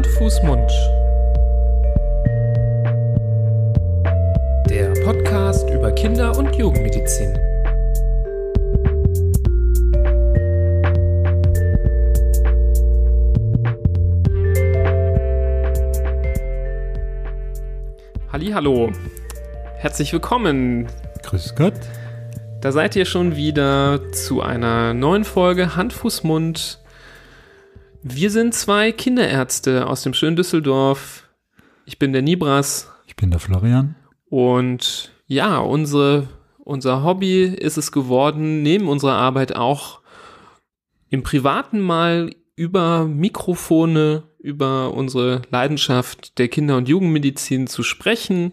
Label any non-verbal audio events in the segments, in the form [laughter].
Hand, Fuß, Mund. Der Podcast über Kinder- und Jugendmedizin. Hallo, herzlich willkommen. Grüß Gott. Da seid ihr schon wieder zu einer neuen Folge Hand, Fuß, Mund wir sind zwei Kinderärzte aus dem schönen Düsseldorf. Ich bin der Nibras. Ich bin der Florian. Und ja, unsere, unser Hobby ist es geworden, neben unserer Arbeit auch im Privaten mal über Mikrofone, über unsere Leidenschaft der Kinder- und Jugendmedizin zu sprechen.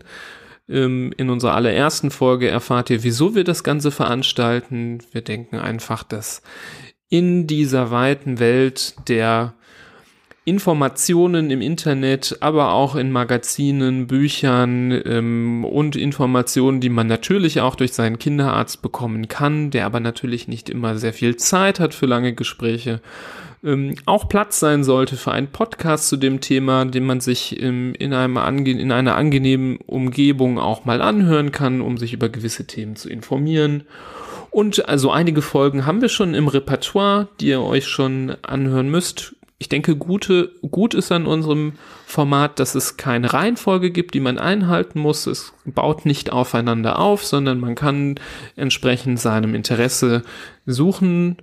Ähm, in unserer allerersten Folge erfahrt ihr, wieso wir das Ganze veranstalten. Wir denken einfach, dass in dieser weiten Welt der Informationen im Internet, aber auch in Magazinen, Büchern ähm, und Informationen, die man natürlich auch durch seinen Kinderarzt bekommen kann, der aber natürlich nicht immer sehr viel Zeit hat für lange Gespräche, ähm, auch Platz sein sollte für einen Podcast zu dem Thema, den man sich ähm, in, einem ange in einer angenehmen Umgebung auch mal anhören kann, um sich über gewisse Themen zu informieren. Und also einige Folgen haben wir schon im Repertoire, die ihr euch schon anhören müsst. Ich denke, gute, gut ist an unserem Format, dass es keine Reihenfolge gibt, die man einhalten muss. Es baut nicht aufeinander auf, sondern man kann entsprechend seinem Interesse suchen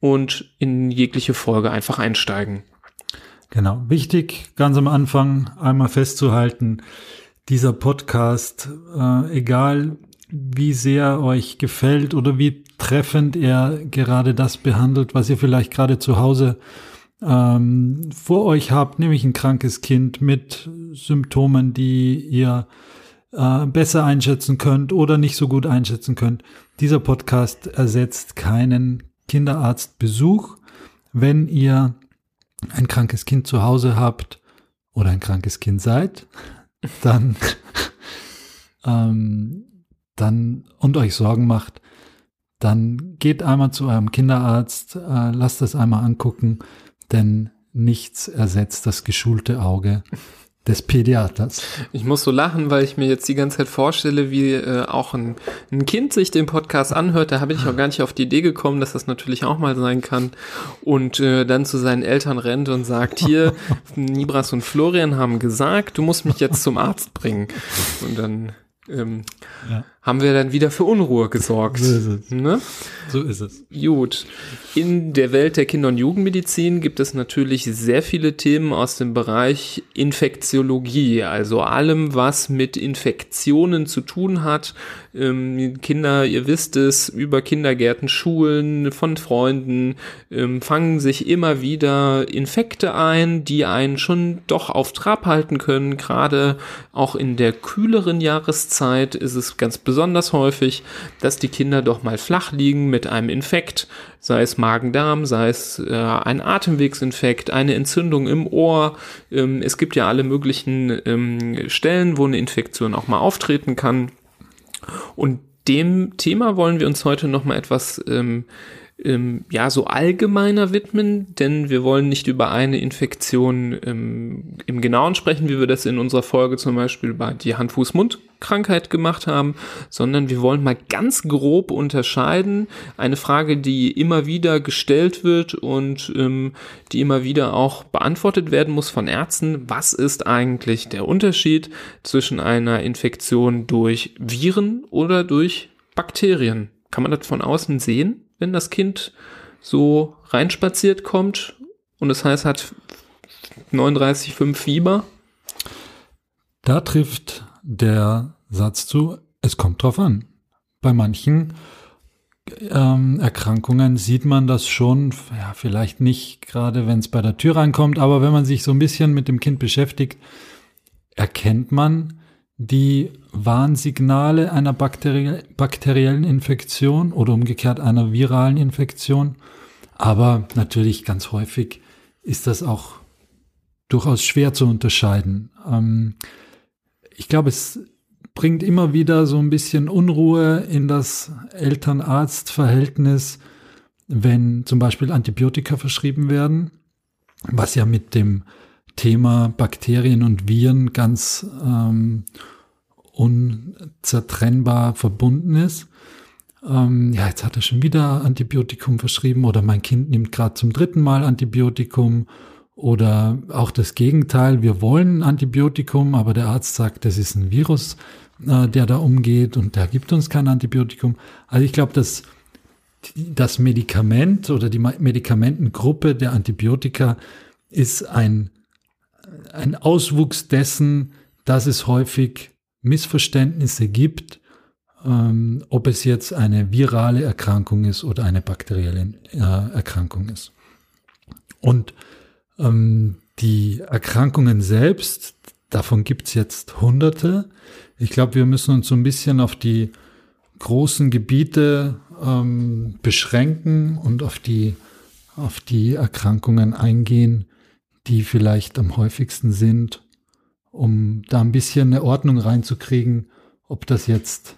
und in jegliche Folge einfach einsteigen. Genau. Wichtig, ganz am Anfang einmal festzuhalten, dieser Podcast, äh, egal wie sehr euch gefällt oder wie treffend er gerade das behandelt, was ihr vielleicht gerade zu Hause ähm, vor euch habt, nämlich ein krankes Kind mit Symptomen, die ihr äh, besser einschätzen könnt oder nicht so gut einschätzen könnt. Dieser Podcast ersetzt keinen Kinderarztbesuch. Wenn ihr ein krankes Kind zu Hause habt oder ein krankes Kind seid, [laughs] dann [laughs] ähm, dann und euch Sorgen macht, dann geht einmal zu eurem Kinderarzt, äh, lasst das einmal angucken, denn nichts ersetzt das geschulte Auge des Pädiaters. Ich muss so lachen, weil ich mir jetzt die ganze Zeit vorstelle, wie äh, auch ein, ein Kind sich den Podcast anhört. Da habe ich auch gar nicht auf die Idee gekommen, dass das natürlich auch mal sein kann. Und äh, dann zu seinen Eltern rennt und sagt, hier, [laughs] Nibras und Florian haben gesagt, du musst mich jetzt zum Arzt bringen. Und dann ähm, ja. Haben wir dann wieder für Unruhe gesorgt. So ist es. Ne? So ist es. Gut. In der Welt der Kinder- und Jugendmedizin gibt es natürlich sehr viele Themen aus dem Bereich Infektiologie, also allem, was mit Infektionen zu tun hat. Ähm, Kinder, ihr wisst es, über Kindergärten, Schulen, von Freunden ähm, fangen sich immer wieder Infekte ein, die einen schon doch auf Trab halten können. Gerade auch in der kühleren Jahreszeit ist es ganz besonders häufig, dass die Kinder doch mal flach liegen mit einem Infekt, sei es Magen-Darm, sei es äh, ein Atemwegsinfekt, eine Entzündung im Ohr. Ähm, es gibt ja alle möglichen ähm, Stellen, wo eine Infektion auch mal auftreten kann. Und dem Thema wollen wir uns heute noch mal etwas ähm, ähm, ja so allgemeiner widmen, denn wir wollen nicht über eine Infektion ähm, im Genauen sprechen, wie wir das in unserer Folge zum Beispiel bei die Hand-Fuß-Mund-Krankheit gemacht haben, sondern wir wollen mal ganz grob unterscheiden. Eine Frage, die immer wieder gestellt wird und ähm, die immer wieder auch beantwortet werden muss von Ärzten. Was ist eigentlich der Unterschied zwischen einer Infektion durch Viren oder durch Bakterien? Kann man das von außen sehen? Wenn das Kind so reinspaziert kommt und das heißt, hat 39,5 Fieber? Da trifft der Satz zu, es kommt drauf an. Bei manchen ähm, Erkrankungen sieht man das schon, ja, vielleicht nicht gerade, wenn es bei der Tür reinkommt, aber wenn man sich so ein bisschen mit dem Kind beschäftigt, erkennt man, die Warnsignale einer bakteri bakteriellen Infektion oder umgekehrt einer viralen Infektion. Aber natürlich ganz häufig ist das auch durchaus schwer zu unterscheiden. Ähm, ich glaube, es bringt immer wieder so ein bisschen Unruhe in das Eltern-Arzt-Verhältnis, wenn zum Beispiel Antibiotika verschrieben werden, was ja mit dem Thema Bakterien und Viren ganz ähm, unzertrennbar verbunden ist. Ähm, ja, jetzt hat er schon wieder Antibiotikum verschrieben oder mein Kind nimmt gerade zum dritten Mal Antibiotikum oder auch das Gegenteil, wir wollen Antibiotikum, aber der Arzt sagt, das ist ein Virus, äh, der da umgeht und der gibt uns kein Antibiotikum. Also ich glaube, dass das Medikament oder die Medikamentengruppe der Antibiotika ist ein, ein Auswuchs dessen, dass es häufig Missverständnisse gibt, ähm, ob es jetzt eine virale Erkrankung ist oder eine bakterielle äh, Erkrankung ist. Und ähm, die Erkrankungen selbst, davon gibt es jetzt hunderte. Ich glaube, wir müssen uns so ein bisschen auf die großen Gebiete ähm, beschränken und auf die, auf die Erkrankungen eingehen, die vielleicht am häufigsten sind, um da ein bisschen eine Ordnung reinzukriegen, ob das jetzt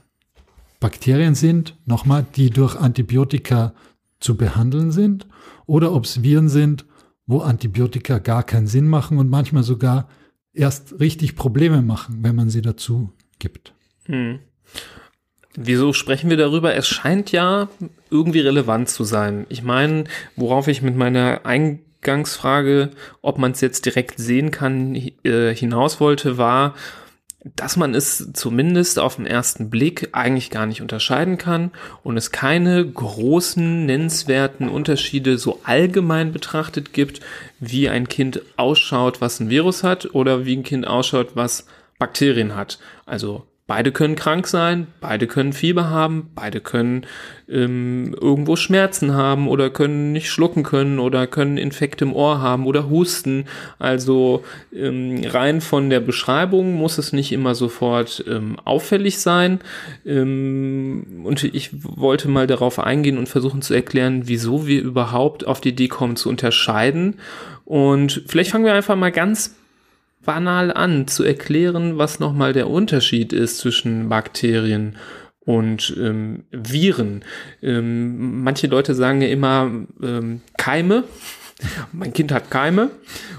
Bakterien sind, nochmal, die durch Antibiotika zu behandeln sind, oder ob es Viren sind, wo Antibiotika gar keinen Sinn machen und manchmal sogar erst richtig Probleme machen, wenn man sie dazu gibt. Hm. Wieso sprechen wir darüber? Es scheint ja irgendwie relevant zu sein. Ich meine, worauf ich mit meiner Eingangsfrage, ob man es jetzt direkt sehen kann, äh, hinaus wollte, war, dass man es zumindest auf den ersten Blick eigentlich gar nicht unterscheiden kann und es keine großen nennenswerten Unterschiede so allgemein betrachtet gibt, wie ein Kind ausschaut, was ein Virus hat oder wie ein Kind ausschaut, was Bakterien hat. Also Beide können krank sein, beide können Fieber haben, beide können ähm, irgendwo Schmerzen haben oder können nicht schlucken können oder können Infekt im Ohr haben oder husten. Also ähm, rein von der Beschreibung muss es nicht immer sofort ähm, auffällig sein. Ähm, und ich wollte mal darauf eingehen und versuchen zu erklären, wieso wir überhaupt auf die Idee kommen zu unterscheiden. Und vielleicht fangen wir einfach mal ganz banal an, zu erklären, was nochmal der Unterschied ist zwischen Bakterien und ähm, Viren. Ähm, manche Leute sagen ja immer ähm, Keime. Mein Kind hat Keime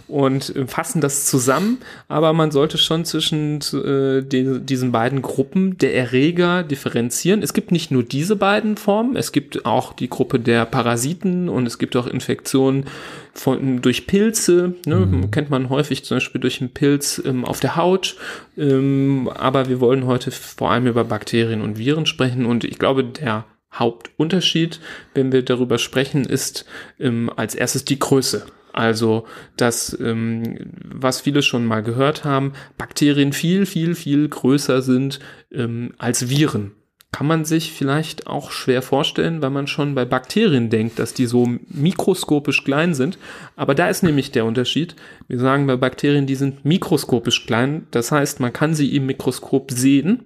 und äh, fassen das zusammen, aber man sollte schon zwischen äh, die, diesen beiden Gruppen der Erreger differenzieren. Es gibt nicht nur diese beiden Formen, es gibt auch die Gruppe der Parasiten und es gibt auch Infektionen von, durch Pilze, ne, mhm. kennt man häufig zum Beispiel durch einen Pilz ähm, auf der Haut, ähm, aber wir wollen heute vor allem über Bakterien und Viren sprechen und ich glaube, der Hauptunterschied, wenn wir darüber sprechen, ist ähm, als erstes die Größe. Also dass, ähm, was viele schon mal gehört haben, Bakterien viel, viel, viel größer sind ähm, als Viren. Kann man sich vielleicht auch schwer vorstellen, weil man schon bei Bakterien denkt, dass die so mikroskopisch klein sind. Aber da ist nämlich der Unterschied. Wir sagen bei Bakterien, die sind mikroskopisch klein. Das heißt, man kann sie im Mikroskop sehen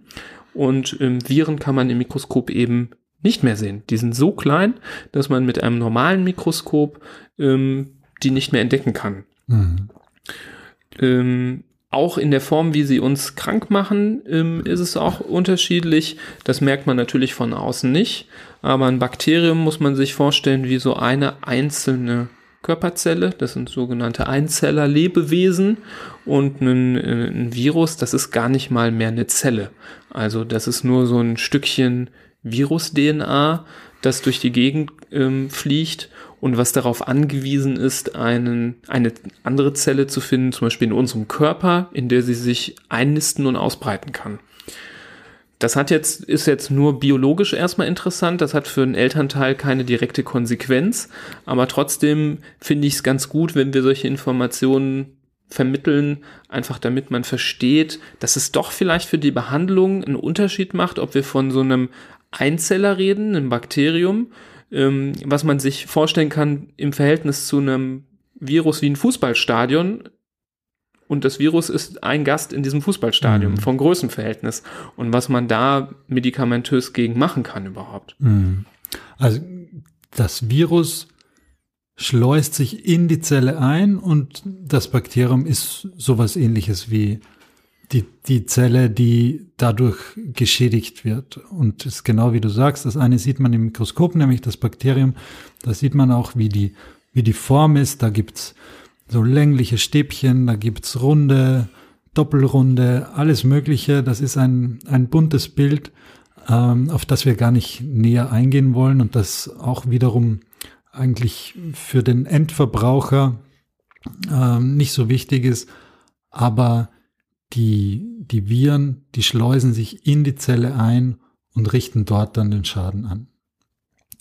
und ähm, Viren kann man im Mikroskop eben nicht mehr sehen. Die sind so klein, dass man mit einem normalen Mikroskop ähm, die nicht mehr entdecken kann. Mhm. Ähm, auch in der Form, wie sie uns krank machen, ähm, ist es auch unterschiedlich. Das merkt man natürlich von außen nicht. Aber ein Bakterium muss man sich vorstellen wie so eine einzelne Körperzelle. Das sind sogenannte Einzeller-Lebewesen. Und ein, äh, ein, Virus, das ist gar nicht mal mehr eine Zelle. Also das ist nur so ein Stückchen Virus-DNA, das durch die Gegend ähm, fliegt und was darauf angewiesen ist, einen, eine andere Zelle zu finden, zum Beispiel in unserem Körper, in der sie sich einnisten und ausbreiten kann. Das hat jetzt, ist jetzt nur biologisch erstmal interessant. Das hat für einen Elternteil keine direkte Konsequenz. Aber trotzdem finde ich es ganz gut, wenn wir solche Informationen vermitteln, einfach damit man versteht, dass es doch vielleicht für die Behandlung einen Unterschied macht, ob wir von so einem Einzeller reden, einem Bakterium, ähm, was man sich vorstellen kann im Verhältnis zu einem Virus wie ein Fußballstadion. Und das Virus ist ein Gast in diesem Fußballstadion mhm. vom Größenverhältnis. Und was man da medikamentös gegen machen kann überhaupt. Mhm. Also das Virus schleust sich in die Zelle ein und das Bakterium ist sowas ähnliches wie die, die Zelle, die dadurch geschädigt wird. Und es ist genau wie du sagst, das eine sieht man im Mikroskop, nämlich das Bakterium. Da sieht man auch, wie die, wie die Form ist. Da gibt's so längliche Stäbchen, da gibt's runde, Doppelrunde, alles Mögliche. Das ist ein, ein buntes Bild, ähm, auf das wir gar nicht näher eingehen wollen und das auch wiederum eigentlich für den Endverbraucher ähm, nicht so wichtig ist. Aber die, die Viren, die schleusen sich in die Zelle ein und richten dort dann den Schaden an.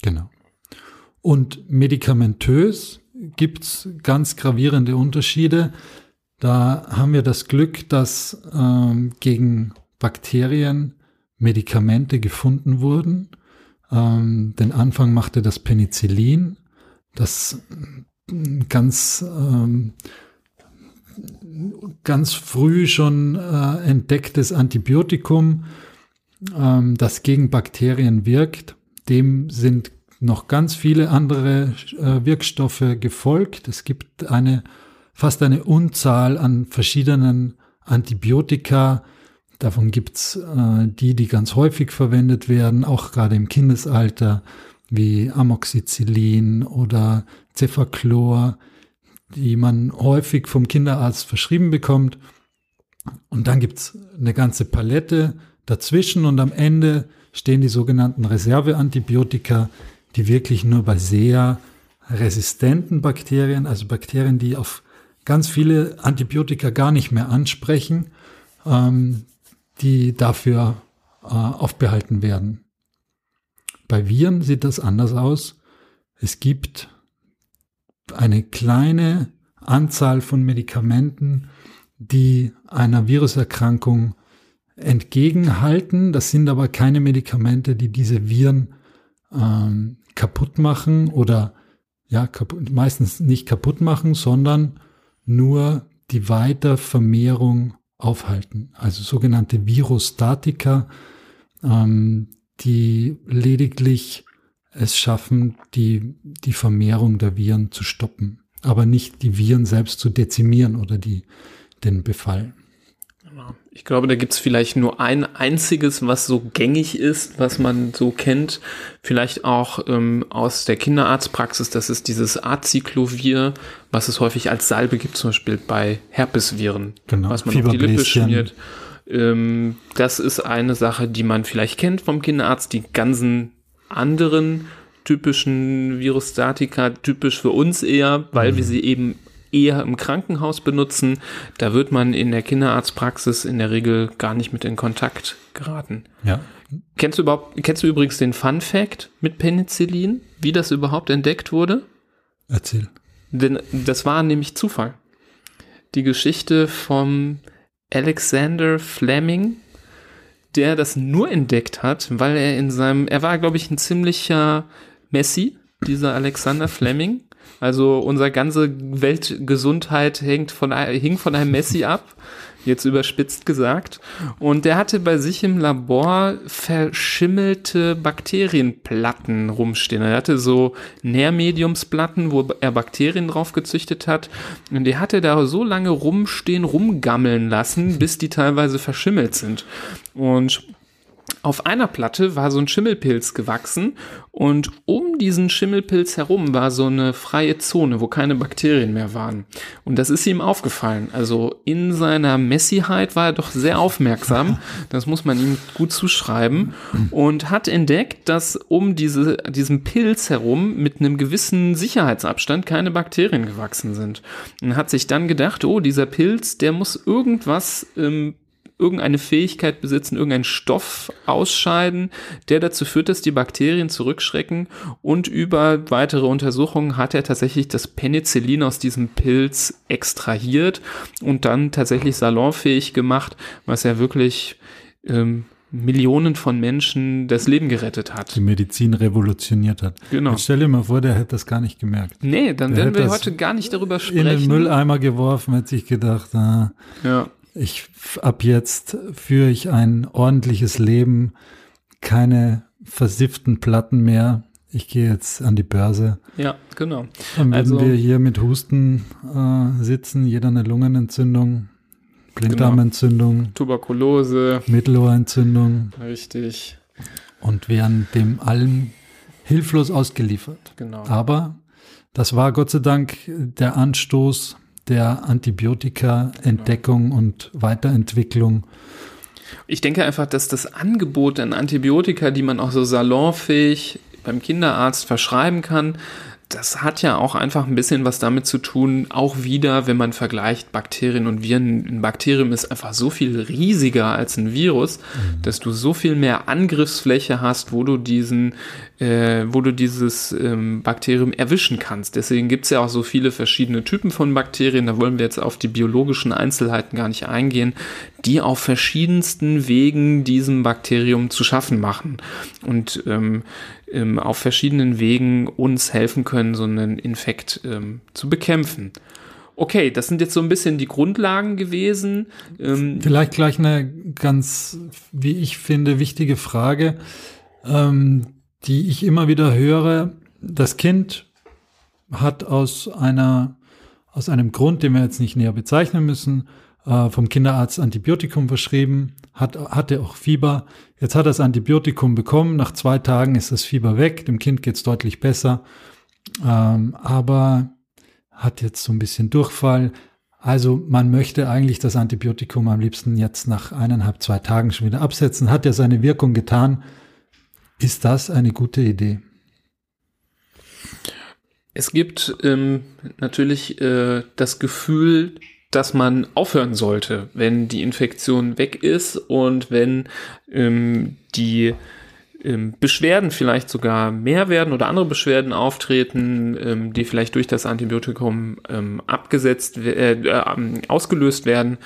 Genau. Und medikamentös gibt's ganz gravierende Unterschiede. Da haben wir das Glück, dass ähm, gegen Bakterien Medikamente gefunden wurden. Ähm, den Anfang machte das Penicillin, das ganz ähm, ganz früh schon äh, entdecktes Antibiotikum, ähm, das gegen Bakterien wirkt. Dem sind noch ganz viele andere äh, Wirkstoffe gefolgt. Es gibt eine fast eine Unzahl an verschiedenen Antibiotika. Davon gibt's äh, die, die ganz häufig verwendet werden, auch gerade im Kindesalter, wie Amoxicillin oder Cefaclor, die man häufig vom Kinderarzt verschrieben bekommt. Und dann gibt's eine ganze Palette dazwischen und am Ende stehen die sogenannten Reserveantibiotika, die wirklich nur bei sehr resistenten Bakterien, also Bakterien, die auf ganz viele Antibiotika gar nicht mehr ansprechen, ähm, die dafür äh, aufbehalten werden. Bei Viren sieht das anders aus. Es gibt eine kleine Anzahl von Medikamenten, die einer Viruserkrankung entgegenhalten. Das sind aber keine Medikamente, die diese Viren ähm, kaputt machen oder ja, kaputt, meistens nicht kaputt machen, sondern nur die Weitervermehrung aufhalten. Also sogenannte Virostatika, ähm, die lediglich es schaffen, die, die Vermehrung der Viren zu stoppen, aber nicht die Viren selbst zu dezimieren oder die, den Befall. Ich glaube, da gibt's vielleicht nur ein einziges, was so gängig ist, was man so kennt. Vielleicht auch ähm, aus der Kinderarztpraxis. Das ist dieses Acyclovir, was es häufig als Salbe gibt, zum Beispiel bei Herpesviren, genau. was man auf die Lippe schmiert. Ähm, das ist eine Sache, die man vielleicht kennt vom Kinderarzt. Die ganzen anderen typischen Virustatika, typisch für uns eher, weil mhm. wir sie eben eher im Krankenhaus benutzen. Da wird man in der Kinderarztpraxis in der Regel gar nicht mit in Kontakt geraten. Ja. Kennst du überhaupt, kennst du übrigens den Fun Fact mit Penicillin, wie das überhaupt entdeckt wurde? Erzähl. Denn das war nämlich Zufall. Die Geschichte vom Alexander Fleming, der das nur entdeckt hat, weil er in seinem, er war, glaube ich, ein ziemlicher Messi, dieser Alexander Fleming. Also unsere ganze Weltgesundheit hängt von, hing von einem Messi ab, jetzt überspitzt gesagt. Und der hatte bei sich im Labor verschimmelte Bakterienplatten rumstehen. Er hatte so Nährmediumsplatten, wo er Bakterien drauf gezüchtet hat. Und die hatte da so lange rumstehen, rumgammeln lassen, bis die teilweise verschimmelt sind. Und auf einer Platte war so ein Schimmelpilz gewachsen und um diesen Schimmelpilz herum war so eine freie Zone, wo keine Bakterien mehr waren. Und das ist ihm aufgefallen. Also in seiner Messiheit war er doch sehr aufmerksam. [laughs] Das muss man ihm gut zuschreiben. Und hat entdeckt, dass um diese, diesen Pilz herum mit einem gewissen Sicherheitsabstand keine Bakterien gewachsen sind. Und hat sich dann gedacht, oh, dieser Pilz, der muss irgendwas ähm, irgendeine Fähigkeit besitzen, irgendeinen Stoff ausscheiden, der dazu führt, dass die Bakterien zurückschrecken und über weitere Untersuchungen hat er tatsächlich das Penicillin aus diesem Pilz extrahiert und dann tatsächlich salonfähig gemacht, was ja wirklich ähm, Millionen von Menschen das Leben gerettet hat. Die Medizin revolutioniert hat. Genau. Jetzt stell dir mal vor, der hätte das gar nicht gemerkt. Nee, dann Der werden wir heute gar nicht darüber sprechen. In den Mülleimer geworfen, hätte sich gedacht, ah, Ja. Ich ab jetzt führe ich ein ordentliches Leben, keine versifften Platten mehr. Ich gehe jetzt an die Börse. Ja, genau. Dann würden Also- wir hier mit Husten äh, sitzen, jeder eine Lungenentzündung, Blinddarmentzündung, Tuberkulose, Mittelohrentzündung richtig, und wären dem allen hilflos ausgeliefert. genau. Aber das war Gott sei Dank der Anstoß, der Antibiotika-Entdeckung und Weiterentwicklung. Ich denke einfach, dass das Angebot an Antibiotika, die man auch so salonfähig beim Kinderarzt verschreiben kann, das hat ja auch einfach ein bisschen was damit zu tun, auch wieder, wenn man vergleicht Bakterien und Viren. Ein Bakterium ist einfach so viel riesiger als ein Virus, mhm. dass du so viel mehr Angriffsfläche hast, wo du diesen, äh, wo du dieses ähm, Bakterium erwischen kannst. Deswegen gibt's ja auch so viele verschiedene Typen von Bakterien. Da wollen wir jetzt auf die biologischen Einzelheiten gar nicht eingehen, die auf verschiedensten Wegen diesem Bakterium zu schaffen machen. Und ähm, ähm, auf verschiedenen Wegen uns helfen können, so einen Infekt ähm, zu bekämpfen. Okay, das sind jetzt so ein bisschen die Grundlagen gewesen. Ähm, Vielleicht gleich eine ganz, wie ich finde, wichtige Frage, ähm, die ich immer wieder höre. Das Kind hat aus einer, aus einem Grund, den wir jetzt nicht näher bezeichnen müssen, äh, vom Kinderarzt Antibiotikum verschrieben, hat, hatte auch Fieber. Jetzt hat er das Antibiotikum bekommen. Nach zwei Tagen ist das Fieber weg. Dem Kind geht es deutlich besser. Ähm, aber hat jetzt so ein bisschen Durchfall. Also man möchte eigentlich das Antibiotikum am liebsten jetzt nach eineinhalb, zwei Tagen schon wieder absetzen. Hat ja seine Wirkung getan. Ist das eine gute Idee? Es gibt ähm, natürlich äh, das Gefühl, dass man aufhören sollte, wenn die Infektion weg ist und wenn ähm, die ähm, Beschwerden vielleicht sogar mehr werden oder andere Beschwerden auftreten, ähm, die vielleicht durch das Antibiotikum ähm, abgesetzt, äh, äh, ausgelöst werden.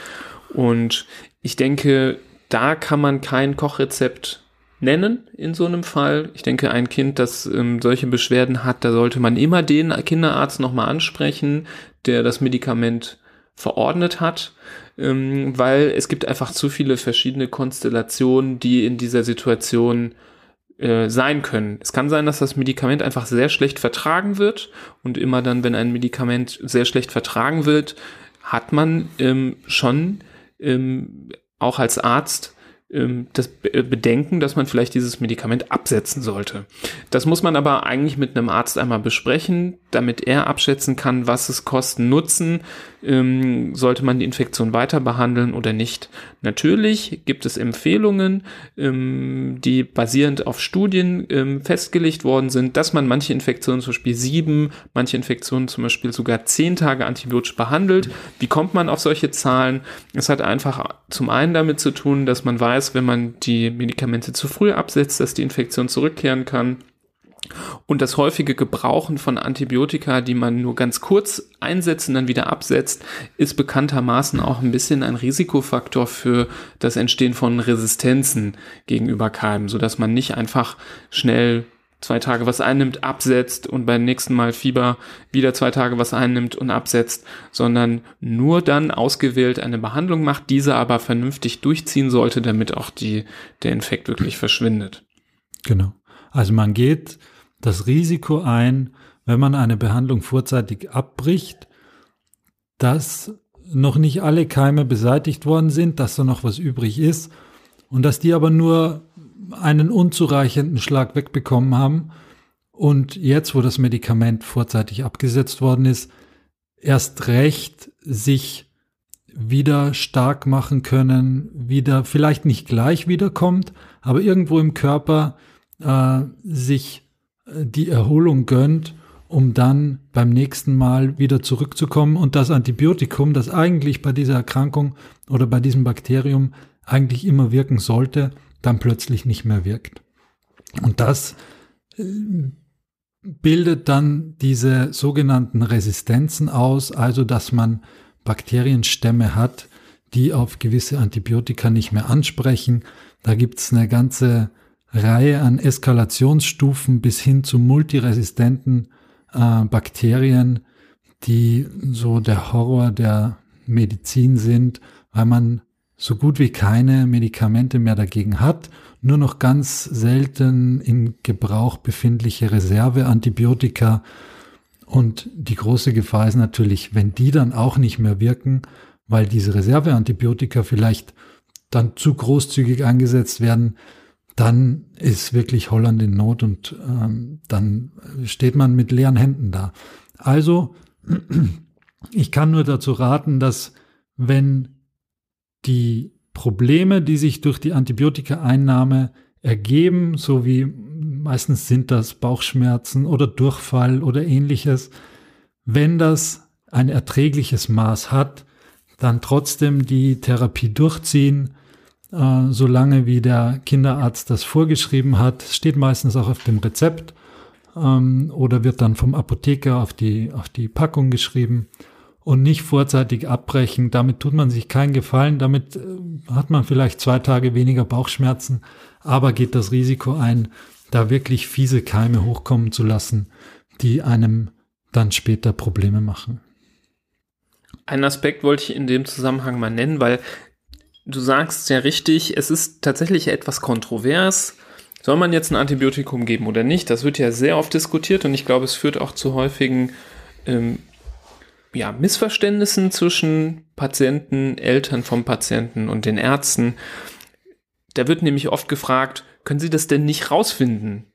Und ich denke, da kann man kein Kochrezept nennen in so einem Fall. Ich denke, ein Kind, das ähm, solche Beschwerden hat, da sollte man immer den Kinderarzt nochmal ansprechen, der das Medikament verordnet hat, ähm, weil es gibt einfach zu viele verschiedene Konstellationen, die in dieser Situation äh, sein können. Es kann sein, dass das Medikament einfach sehr schlecht vertragen wird und immer dann, wenn ein Medikament sehr schlecht vertragen wird, hat man ähm, schon ähm, auch als Arzt das Bedenken, dass man vielleicht dieses Medikament absetzen sollte. Das muss man aber eigentlich mit einem Arzt einmal besprechen, damit er abschätzen kann, was es Kosten nutzen, ähm, sollte man die Infektion weiter behandeln oder nicht. Natürlich gibt es Empfehlungen, ähm, die basierend auf Studien ähm, festgelegt worden sind, dass man manche Infektionen zum Beispiel sieben, manche Infektionen zum Beispiel sogar zehn Tage antibiotisch behandelt. Wie kommt man auf solche Zahlen? Es hat einfach zum einen damit zu tun, dass man weiß, wenn man die Medikamente zu früh absetzt, dass die Infektion zurückkehren kann. Und das häufige Gebrauchen von Antibiotika, die man nur ganz kurz einsetzt und dann wieder absetzt, ist bekanntermaßen auch ein bisschen ein Risikofaktor für das Entstehen von Resistenzen gegenüber Keimen, sodass man nicht einfach schnell zwei Tage was einnimmt, absetzt und beim nächsten Mal Fieber wieder zwei Tage was einnimmt und absetzt, sondern nur dann ausgewählt eine Behandlung macht, diese aber vernünftig durchziehen sollte, damit auch die, der Infekt wirklich verschwindet. Genau. Also man geht das Risiko ein, wenn man eine Behandlung vorzeitig abbricht, dass noch nicht alle Keime beseitigt worden sind, dass da noch was übrig ist und dass die aber nur einen unzureichenden Schlag wegbekommen haben. Und jetzt, wo das Medikament vorzeitig abgesetzt worden ist, erst recht sich wieder stark machen können, wieder vielleicht nicht gleich wiederkommt, aber irgendwo im Körper äh, sich die Erholung gönnt, um dann beim nächsten Mal wieder zurückzukommen und das Antibiotikum, das eigentlich bei dieser Erkrankung oder bei diesem Bakterium eigentlich immer wirken sollte, dann plötzlich nicht mehr wirkt. Und das äh, bildet dann diese sogenannten Resistenzen aus, also dass man Bakterienstämme hat, die auf gewisse Antibiotika nicht mehr ansprechen. Da gibt es eine ganze Reihe an Eskalationsstufen bis hin zu multiresistenten äh, Bakterien, die so der Horror der Medizin sind, weil man so gut wie keine Medikamente mehr dagegen hat, nur noch ganz selten in Gebrauch befindliche Reserveantibiotika. Und die große Gefahr ist natürlich, wenn die dann auch nicht mehr wirken, weil diese Reserveantibiotika vielleicht dann zu großzügig eingesetzt werden, dann ist wirklich Holland in Not und ähm, dann steht man mit leeren Händen da. Also [clears throat] Ich kann nur dazu raten, dass wenn die Probleme, die sich durch die Antibiotikaeinnahme ergeben, so wie meistens sind das Bauchschmerzen oder Durchfall oder ähnliches, wenn das ein erträgliches Maß hat, dann trotzdem die Therapie durchziehen, äh, solange wie der Kinderarzt das vorgeschrieben hat. Steht meistens auch auf dem Rezept ähm, oder wird dann vom Apotheker auf die, auf die Packung geschrieben und nicht vorzeitig abbrechen. Damit tut man sich keinen Gefallen. Damit äh, hat man vielleicht zwei Tage weniger Bauchschmerzen, aber geht das Risiko ein, da wirklich fiese Keime hochkommen zu lassen, die einem dann später Probleme machen. Einen Aspekt wollte ich in dem Zusammenhang mal nennen, weil du sagst ja richtig, es ist tatsächlich etwas kontrovers. Soll man jetzt ein Antibiotikum geben oder nicht? Das wird ja sehr oft diskutiert und ich glaube, es führt auch zu häufigen ähm, ja, Missverständnissen zwischen Patienten, Eltern vom Patienten und den Ärzten. Da wird nämlich oft gefragt, können Sie das denn nicht rausfinden,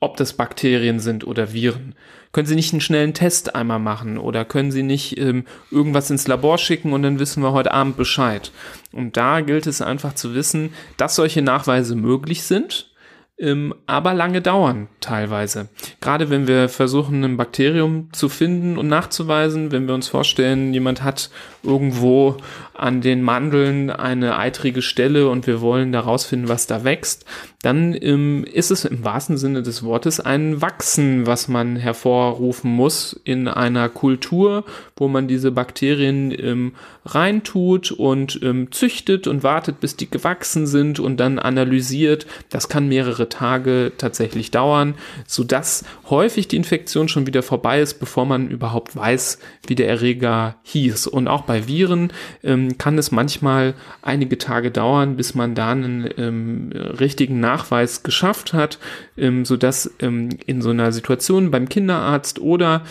ob das Bakterien sind oder Viren? Können Sie nicht einen schnellen Test einmal machen oder können Sie nicht ähm, irgendwas ins Labor schicken und dann wissen wir heute Abend Bescheid? Und da gilt es einfach zu wissen, dass solche Nachweise möglich sind ähm, aber lange dauern teilweise. Gerade wenn wir versuchen, ein Bakterium zu finden und nachzuweisen, wenn wir uns vorstellen, jemand hat irgendwo an den Mandeln eine eitrige Stelle und wir wollen daraus finden, was da wächst, dann ähm, ist es im wahrsten Sinne des Wortes ein Wachsen, was man hervorrufen muss in einer Kultur, wo man diese Bakterien ähm, reintut und ähm, züchtet und wartet, bis die gewachsen sind und dann analysiert. Das kann mehrere Tage tatsächlich dauern, sodass häufig die Infektion schon wieder vorbei ist, bevor man überhaupt weiß, wie der Erreger hieß. Und auch bei Viren ähm, kann es manchmal einige Tage dauern, bis man da einen ähm, richtigen Nachweis geschafft hat, ähm, sodass ähm, in so einer Situation beim Kinderarzt oder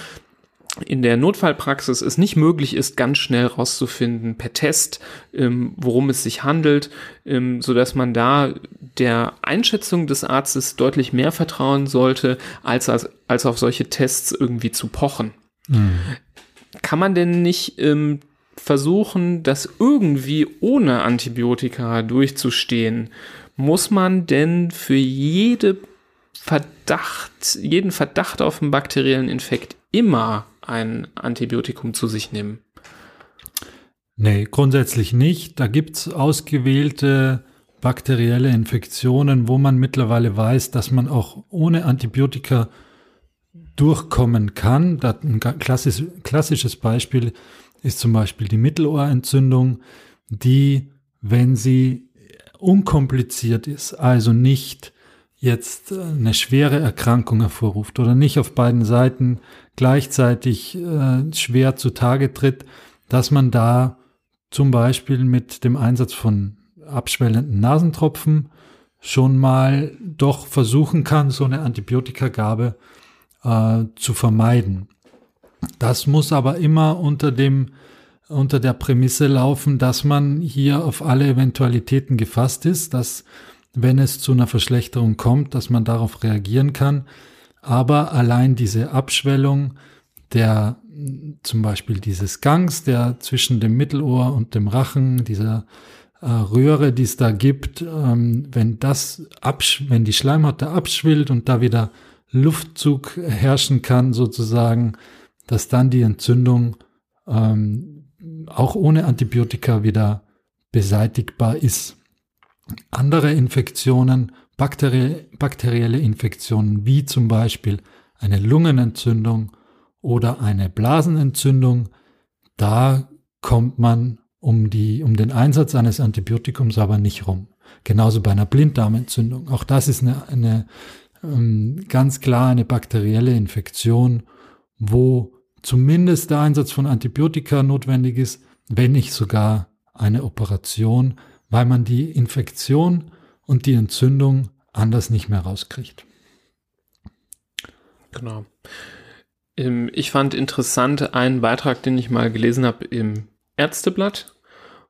in der Notfallpraxis es nicht möglich ist, ganz schnell rauszufinden per Test, ähm, worum es sich handelt, ähm, so dass man da der Einschätzung des Arztes deutlich mehr vertrauen sollte, als, als, als auf solche Tests irgendwie zu pochen. Mhm. Kann man denn nicht ähm, versuchen, das irgendwie ohne Antibiotika durchzustehen? muss man denn für jede Verdacht, jeden Verdacht auf einen bakteriellen Infekt immer ein Antibiotikum zu sich nehmen? Nee, grundsätzlich nicht. Da gibt es ausgewählte bakterielle Infektionen, wo man mittlerweile weiß, dass man auch ohne Antibiotika durchkommen kann. Ein klassisch, klassisches Beispiel ist zum Beispiel die Mittelohrentzündung, die, wenn sie unkompliziert ist, also nicht jetzt äh, eine schwere Erkrankung hervorruft oder nicht auf beiden Seiten gleichzeitig äh, schwer zutage tritt, dass man da zum Beispiel mit dem Einsatz von abschwellenden Nasentropfen schon mal doch versuchen kann, so eine Antibiotikagabe äh, zu vermeiden. Das muss aber immer unter dem unter der Prämisse laufen, dass man hier auf alle Eventualitäten gefasst ist, dass wenn es zu einer Verschlechterung kommt, dass man darauf reagieren kann. Aber allein diese Abschwellung der zum Beispiel dieses Gangs, der zwischen dem Mittelohr und dem Rachen, dieser äh, Röhre, die es da gibt, ähm, wenn das wenn die Schleimhaut da abschwillt und da wieder Luftzug herrschen kann, sozusagen, dass dann die Entzündung ähm, auch ohne Antibiotika wieder beseitigbar ist. Andere Infektionen, bakteri bakterielle Infektionen wie zum Beispiel eine Lungenentzündung oder eine Blasenentzündung, da kommt man um, die, um den Einsatz eines Antibiotikums aber nicht rum. Genauso bei einer Blinddarmentzündung. Auch das ist eine, eine ähm, ganz klar eine bakterielle Infektion, wo zumindest der Einsatz von Antibiotika notwendig ist, wenn nicht sogar eine Operation, weil man die Infektion und die Entzündung anders nicht mehr rauskriegt. Genau. Ähm, ich fand interessant einen Beitrag, den ich mal gelesen habe im Ärzteblatt,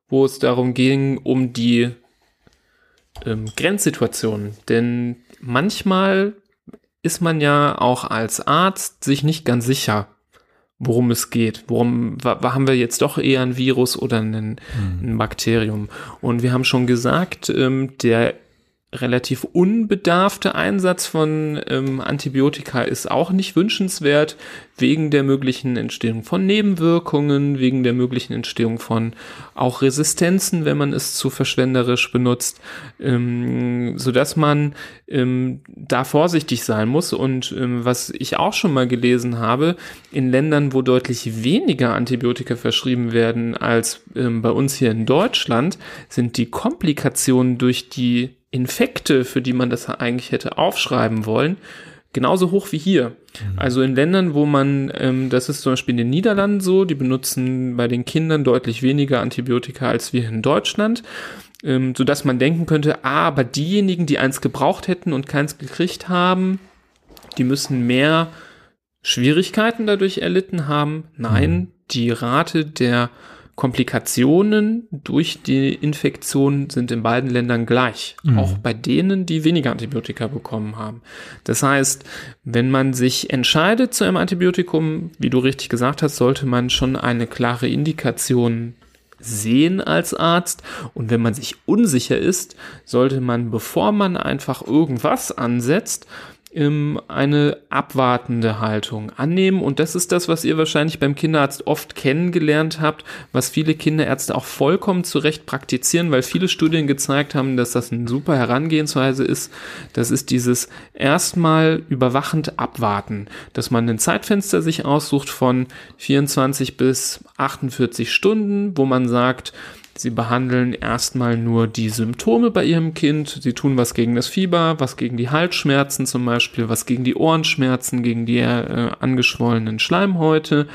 wo es darum ging, um die ähm, Grenzsituationen. Denn manchmal ist man ja auch als Arzt sich nicht ganz sicher, worum es geht. Worum haben wir jetzt doch eher ein Virus oder ein, mhm. ein Bakterium? Und wir haben schon gesagt, ähm, der relativ unbedarfte Einsatz von ähm, Antibiotika ist auch nicht wünschenswert, wegen der möglichen Entstehung von Nebenwirkungen, wegen der möglichen Entstehung von auch Resistenzen, wenn man es zu verschwenderisch benutzt, ähm, so dass man ähm, da vorsichtig sein muss. Und ähm, was ich auch schon mal gelesen habe, in Ländern, wo deutlich weniger Antibiotika verschrieben werden als ähm, bei uns hier in Deutschland, sind die Komplikationen durch die Infekte, für die man das eigentlich hätte aufschreiben wollen, genauso hoch wie hier. Mhm. Also in Ländern, wo man, ähm, das ist zum Beispiel in den Niederlanden so, die benutzen bei den Kindern deutlich weniger Antibiotika als wir in Deutschland, ähm, so dass man denken könnte, ah, aber diejenigen, die eins gebraucht hätten und keins gekriegt haben, die müssen mehr Schwierigkeiten dadurch erlitten haben. Nein, mhm. die Rate der Komplikationen durch die Infektion sind in beiden Ländern gleich, mhm. auch bei denen, die weniger Antibiotika bekommen haben. Das heißt, wenn man sich entscheidet zu einem Antibiotikum, wie du richtig gesagt hast, sollte man schon eine klare Indikation sehen als Arzt. Und wenn man sich unsicher ist, sollte man, bevor man einfach irgendwas ansetzt, eine abwartende Haltung annehmen. Und das ist das, was ihr wahrscheinlich beim Kinderarzt oft kennengelernt habt, was viele Kinderärzte auch vollkommen zu Recht praktizieren, weil viele Studien gezeigt haben, dass das eine super Herangehensweise ist. Das ist dieses erstmal überwachend abwarten, dass man ein Zeitfenster sich aussucht von 24 bis 48 Stunden, wo man sagt, Sie behandeln erstmal nur die Symptome bei ihrem Kind. Sie tun was gegen das Fieber, was gegen die Halsschmerzen zum Beispiel, was gegen die Ohrenschmerzen, gegen die äh, angeschwollenen Schleimhäute.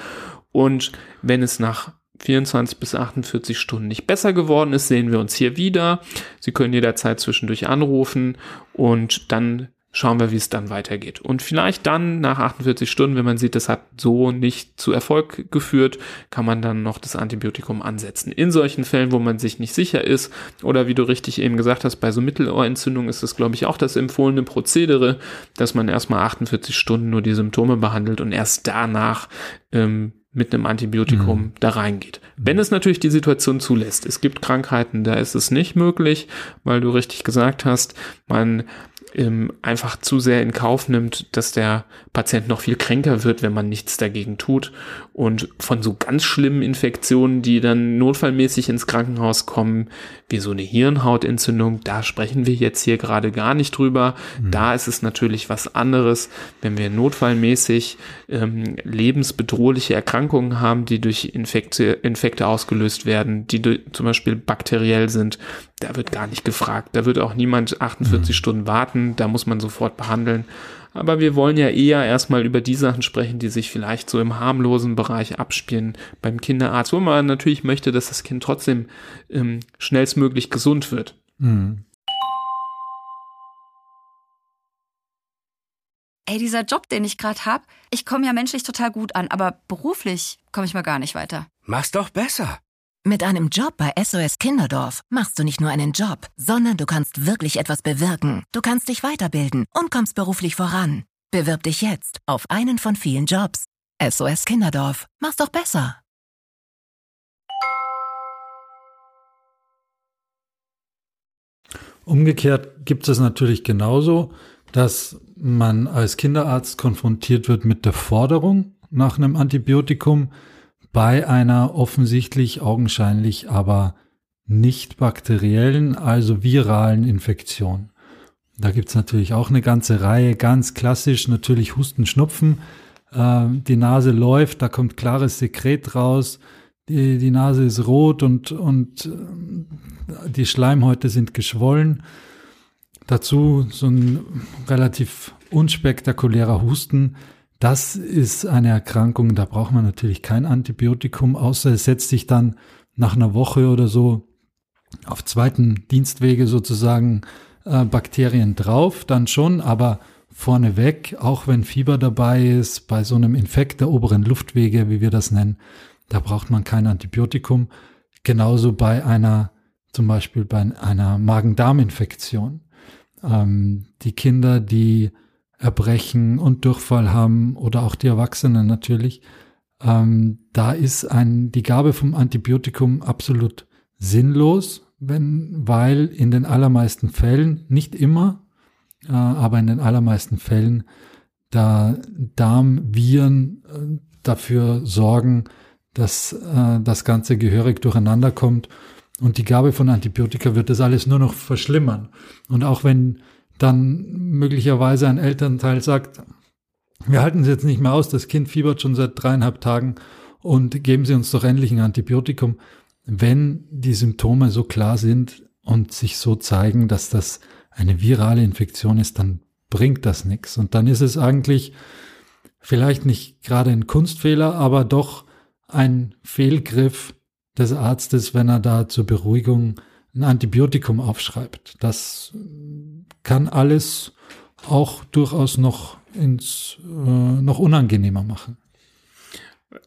Und wenn es nach 24 bis 48 Stunden nicht besser geworden ist, sehen wir uns hier wieder. Sie können jederzeit zwischendurch anrufen und dann schauen wir, wie es dann weitergeht. Und vielleicht dann nach 48 Stunden, wenn man sieht, das hat so nicht zu Erfolg geführt, kann man dann noch das Antibiotikum ansetzen. In solchen Fällen, wo man sich nicht sicher ist oder wie du richtig eben gesagt hast, bei so Mittelohrentzündungen ist das, glaube ich, auch das empfohlene Prozedere, dass man erstmal 48 Stunden nur die Symptome behandelt und erst danach ähm, mit einem Antibiotikum mhm. da reingeht. Wenn es natürlich die Situation zulässt. Es gibt Krankheiten, da ist es nicht möglich, weil du richtig gesagt hast, man ähm, einfach zu sehr in Kauf nimmt, dass der Patient noch viel kränker wird, wenn man nichts dagegen tut. Und von so ganz schlimmen Infektionen, die dann notfallmäßig ins Krankenhaus kommen, wie so eine Hirnhautentzündung, da sprechen wir jetzt hier gerade gar nicht drüber. Mhm. Da ist es natürlich was anderes, wenn wir notfallmäßig ähm, lebensbedrohliche Erkrankungen haben, die durch Infekte, Infekte ausgelöst werden, die durch, zum Beispiel bakteriell sind. Da wird gar nicht gefragt. Da wird auch niemand 48 mhm. Stunden warten. Da muss man sofort behandeln. Aber wir wollen ja eher erstmal über die Sachen sprechen, die sich vielleicht so im harmlosen Bereich abspielen beim Kinderarzt, wo man natürlich möchte, dass das Kind trotzdem ähm, schnellstmöglich gesund wird. Mhm. Ey, dieser Job, den ich gerade hab, ich komme ja menschlich total gut an, aber beruflich komme ich mal gar nicht weiter. Mach's doch besser. Mit einem Job bei SOS Kinderdorf machst du nicht nur einen Job, sondern du kannst wirklich etwas bewirken. Du kannst dich weiterbilden und kommst beruflich voran. Bewirb dich jetzt auf einen von vielen Jobs. SOS Kinderdorf. Mach's doch besser. Umgekehrt gibt es natürlich genauso, dass man als Kinderarzt konfrontiert wird mit der Forderung nach einem Antibiotikum, bei einer offensichtlich augenscheinlich aber nicht bakteriellen, also viralen Infektion. Da gibt's natürlich auch eine ganze Reihe, ganz klassisch natürlich Husten, Schnupfen. Äh, die Nase läuft, da kommt klares Sekret raus, die, die Nase ist rot und, und äh, die Schleimhäute sind geschwollen. Dazu so ein relativ unspektakulärer Husten, das ist eine Erkrankung, da braucht man natürlich kein Antibiotikum, außer es setzt sich dann nach einer Woche oder so auf zweiten Dienstwege sozusagen äh, Bakterien drauf, dann schon, aber vorneweg, auch wenn Fieber dabei ist, bei so einem Infekt der oberen Luftwege, wie wir das nennen, da braucht man kein Antibiotikum. Genauso bei einer, zum Beispiel bei einer Magen-Darm-Infektion. Ähm, die Kinder, die Erbrechen und Durchfall haben oder auch die Erwachsenen natürlich, ähm, da ist ein, die Gabe vom Antibiotikum absolut sinnlos, wenn, weil in den allermeisten Fällen, nicht immer, äh, aber in den allermeisten Fällen, da Darmviren äh, dafür sorgen, dass äh, das Ganze gehörig durcheinander kommt. Und die Gabe von Antibiotika wird das alles nur noch verschlimmern. Und auch wenn dann möglicherweise ein Elternteil sagt, wir halten es jetzt nicht mehr aus, das Kind fiebert schon seit dreieinhalb Tagen und geben Sie uns doch endlich ein Antibiotikum. Wenn die Symptome so klar sind und sich so zeigen, dass das eine virale Infektion ist, dann bringt das nichts. Und dann ist es eigentlich vielleicht nicht gerade ein Kunstfehler, aber doch ein Fehlgriff des Arztes, wenn er da zur Beruhigung ein Antibiotikum aufschreibt. Das kann alles auch durchaus noch ins äh, noch unangenehmer machen.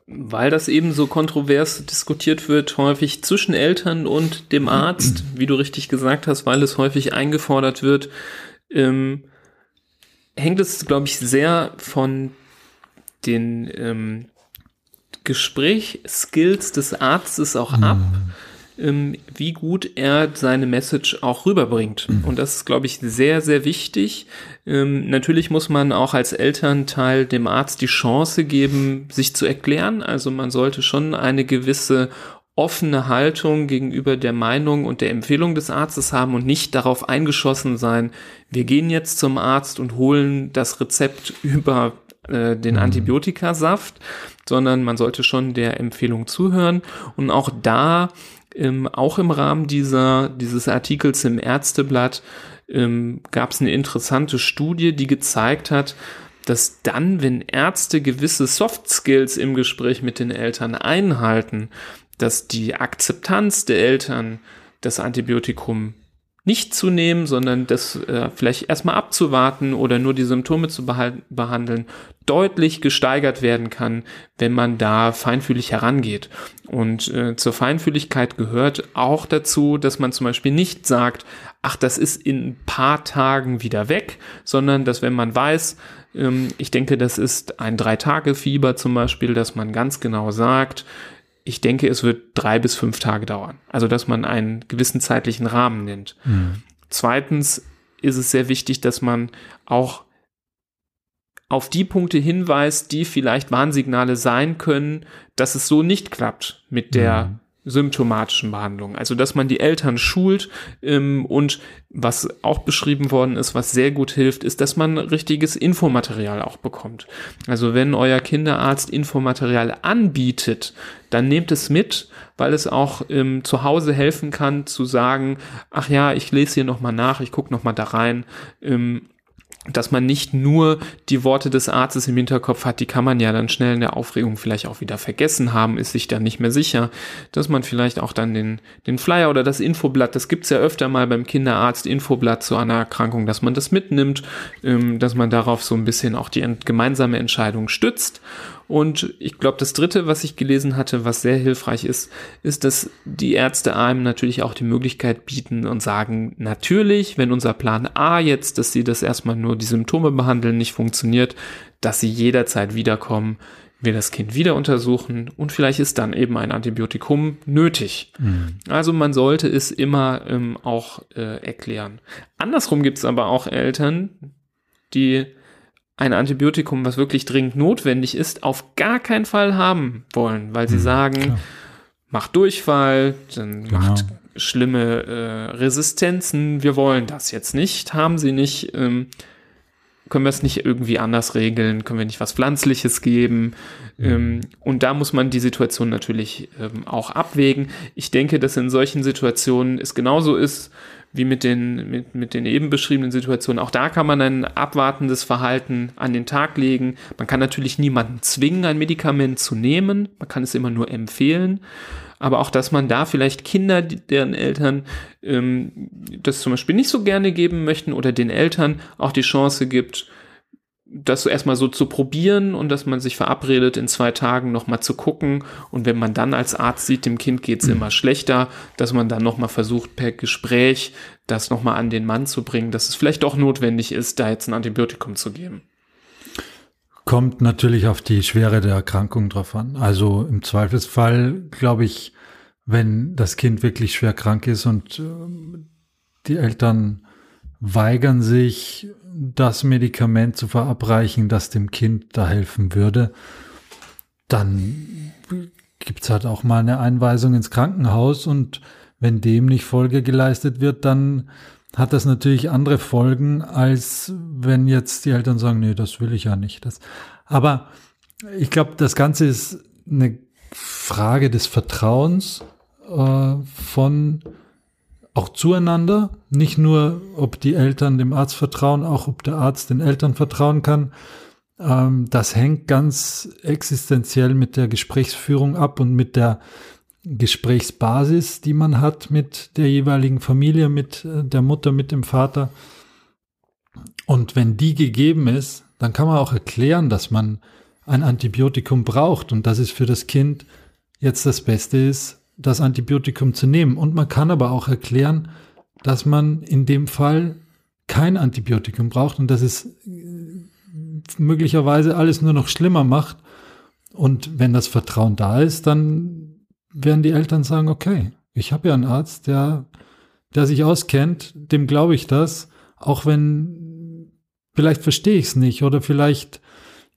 Weil das eben so kontrovers diskutiert wird, häufig zwischen Eltern und dem Arzt, wie du richtig gesagt hast, weil es häufig eingefordert wird, ähm, hängt es, glaube ich, sehr von den ähm, Gesprächskills des Arztes auch ab, ähm, wie gut er seine Message auch rüberbringt. Mhm. Und das ist, glaube ich, sehr, sehr wichtig. Ähm, natürlich muss man auch als Elternteil dem Arzt die Chance geben, sich zu erklären. Also man sollte schon eine gewisse offene Haltung gegenüber der Meinung und der Empfehlung des Arztes haben und nicht darauf eingeschossen sein, wir gehen jetzt zum Arzt und holen das Rezept [laughs] über äh, den mhm. Antibiotikasaft, sondern man sollte schon der Empfehlung zuhören und auch da ähm, auch im Rahmen dieser, dieses Artikels im Ärzteblatt ähm, gab es eine interessante Studie, die gezeigt hat, dass dann, wenn Ärzte gewisse Soft Skills im Gespräch mit den Eltern einhalten, dass die Akzeptanz der Eltern das Antibiotikum nicht zu nehmen, sondern das äh, vielleicht erstmal abzuwarten oder nur die Symptome zu behandeln, deutlich gesteigert werden kann, wenn man da feinfühlig herangeht. Und äh, zur Feinfühligkeit gehört auch dazu, dass man zum Beispiel nicht sagt, ach, das ist in ein paar Tagen wieder weg, sondern dass wenn man weiß, ähm, ich denke, das ist ein Drei-Tage-Fieber zum Beispiel, dass man ganz genau sagt, ich denke, es wird drei bis fünf Tage dauern. Also, dass man einen gewissen zeitlichen Rahmen nennt. Mhm. Zweitens ist es sehr wichtig, dass man auch auf die Punkte hinweist, die vielleicht Warnsignale sein können, dass es so nicht klappt mit der mhm symptomatischen Behandlung. Also dass man die Eltern schult ähm, und was auch beschrieben worden ist, was sehr gut hilft, ist, dass man richtiges Infomaterial auch bekommt. Also wenn euer Kinderarzt Infomaterial anbietet, dann nehmt es mit, weil es auch ähm, zu Hause helfen kann zu sagen, ach ja, ich lese hier nochmal nach, ich gucke nochmal da rein. Ähm, dass man nicht nur die Worte des Arztes im Hinterkopf hat, die kann man ja dann schnell in der Aufregung vielleicht auch wieder vergessen haben, ist sich dann nicht mehr sicher, dass man vielleicht auch dann den, den Flyer oder das Infoblatt, das gibt's ja öfter mal beim Kinderarzt, Infoblatt zu einer Erkrankung, dass man das mitnimmt, ähm, dass man darauf so ein bisschen auch die gemeinsame Entscheidung stützt und ich glaube, das Dritte, was ich gelesen hatte, was sehr hilfreich ist, ist, dass die Ärzte einem natürlich auch die Möglichkeit bieten und sagen, natürlich, wenn unser Plan A jetzt, dass sie das erstmal nur die Symptome behandeln, nicht funktioniert, dass sie jederzeit wiederkommen, wir das Kind wieder untersuchen und vielleicht ist dann eben ein Antibiotikum nötig. Mhm. Also man sollte es immer ähm, auch äh, erklären. Andersrum gibt es aber auch Eltern, die ein Antibiotikum, was wirklich dringend notwendig ist, auf gar keinen Fall haben wollen, weil sie mhm, sagen, klar. macht Durchfall, dann genau. macht schlimme äh, Resistenzen, wir wollen das jetzt nicht, haben sie nicht, ähm, können wir es nicht irgendwie anders regeln, können wir nicht was Pflanzliches geben. Mhm. Ähm, und da muss man die Situation natürlich ähm, auch abwägen. Ich denke, dass in solchen Situationen es genauso ist, wie mit den, mit, mit den eben beschriebenen Situationen. Auch da kann man ein abwartendes Verhalten an den Tag legen. Man kann natürlich niemanden zwingen, ein Medikament zu nehmen. Man kann es immer nur empfehlen. Aber auch, dass man da vielleicht Kinder, deren Eltern ähm, das zum Beispiel nicht so gerne geben möchten oder den Eltern auch die Chance gibt, das erstmal so zu probieren und dass man sich verabredet, in zwei Tagen nochmal zu gucken. Und wenn man dann als Arzt sieht, dem Kind geht's mhm. immer schlechter, dass man dann nochmal versucht, per Gespräch das nochmal an den Mann zu bringen, dass es vielleicht doch notwendig ist, da jetzt ein Antibiotikum zu geben. Kommt natürlich auf die Schwere der Erkrankung drauf an. Also im Zweifelsfall, glaube ich, wenn das Kind wirklich schwer krank ist und äh, die Eltern weigern sich, das Medikament zu verabreichen, das dem Kind da helfen würde, dann gibt's halt auch mal eine Einweisung ins Krankenhaus und wenn dem nicht Folge geleistet wird, dann hat das natürlich andere Folgen, als wenn jetzt die Eltern sagen, nee, das will ich ja nicht. Das, aber ich glaube, das Ganze ist eine Frage des Vertrauens äh, von auch zueinander, nicht nur, ob die Eltern dem Arzt vertrauen, auch ob der Arzt den Eltern vertrauen kann. Ähm, das hängt ganz existenziell mit der Gesprächsführung ab und mit der Gesprächsbasis, die man hat mit der jeweiligen Familie, mit äh, der Mutter, mit dem Vater. Und wenn die gegeben ist, dann kann man auch erklären, dass man ein Antibiotikum braucht und dass es für das Kind jetzt das Beste ist, das Antibiotikum zu nehmen. Und man kann aber auch erklären, dass man in dem Fall kein Antibiotikum braucht und dass es äh, möglicherweise alles nur noch schlimmer macht. Und wenn das Vertrauen da ist, dann werden die Eltern sagen, okay, ich habe ja einen Arzt, der, der sich auskennt, dem glaube ich das, auch wenn vielleicht verstehe ich es nicht oder vielleicht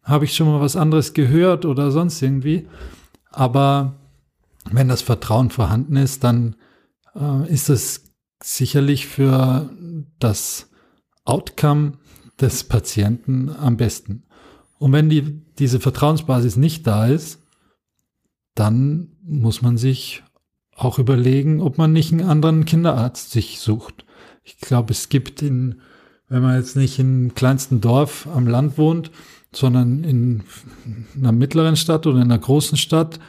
habe ich schon mal was anderes gehört oder sonst irgendwie. Aber wenn das Vertrauen vorhanden ist, dann äh, ist es sicherlich für das Outcome des Patienten am besten. Und wenn die, diese Vertrauensbasis nicht da ist, dann muss man sich auch überlegen, ob man nicht einen anderen Kinderarzt sich sucht. Ich glaube, es gibt in, wenn man jetzt nicht im kleinsten Dorf am Land wohnt, sondern in einer mittleren Stadt oder in einer großen Stadt,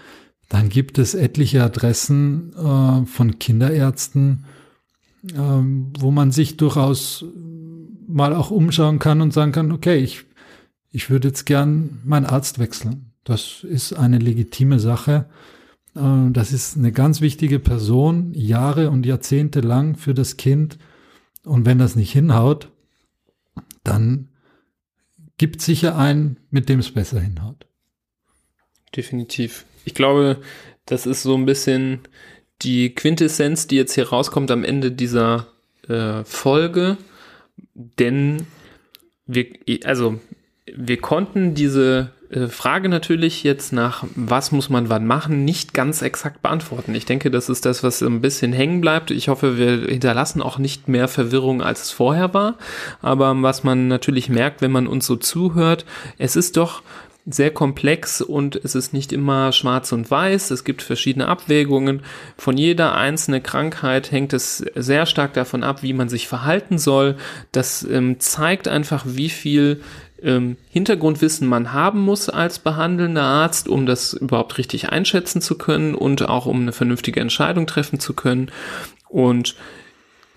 dann gibt es etliche Adressen äh, von Kinderärzten, äh, wo man sich durchaus mal auch umschauen kann und sagen kann, okay, ich, ich würde jetzt gern meinen Arzt wechseln. Das ist eine legitime Sache. Äh, das ist eine ganz wichtige Person, Jahre und Jahrzehnte lang für das Kind. Und wenn das nicht hinhaut, dann gibt sicher einen, mit dem es besser hinhaut. Definitiv. Ich glaube, das ist so ein bisschen die Quintessenz, die jetzt hier rauskommt am Ende dieser äh, Folge. Denn wir, also wir konnten diese Frage natürlich jetzt nach, was muss man wann machen, nicht ganz exakt beantworten. Ich denke, das ist das, was ein bisschen hängen bleibt. Ich hoffe, wir hinterlassen auch nicht mehr Verwirrung, als es vorher war. Aber was man natürlich merkt, wenn man uns so zuhört, es ist doch sehr komplex und es ist nicht immer schwarz und weiß. Es gibt verschiedene Abwägungen. Von jeder einzelnen Krankheit hängt es sehr stark davon ab, wie man sich verhalten soll. Das ähm, zeigt einfach, wie viel ähm, Hintergrundwissen man haben muss als behandelnder Arzt, um das überhaupt richtig einschätzen zu können und auch um eine vernünftige Entscheidung treffen zu können. Und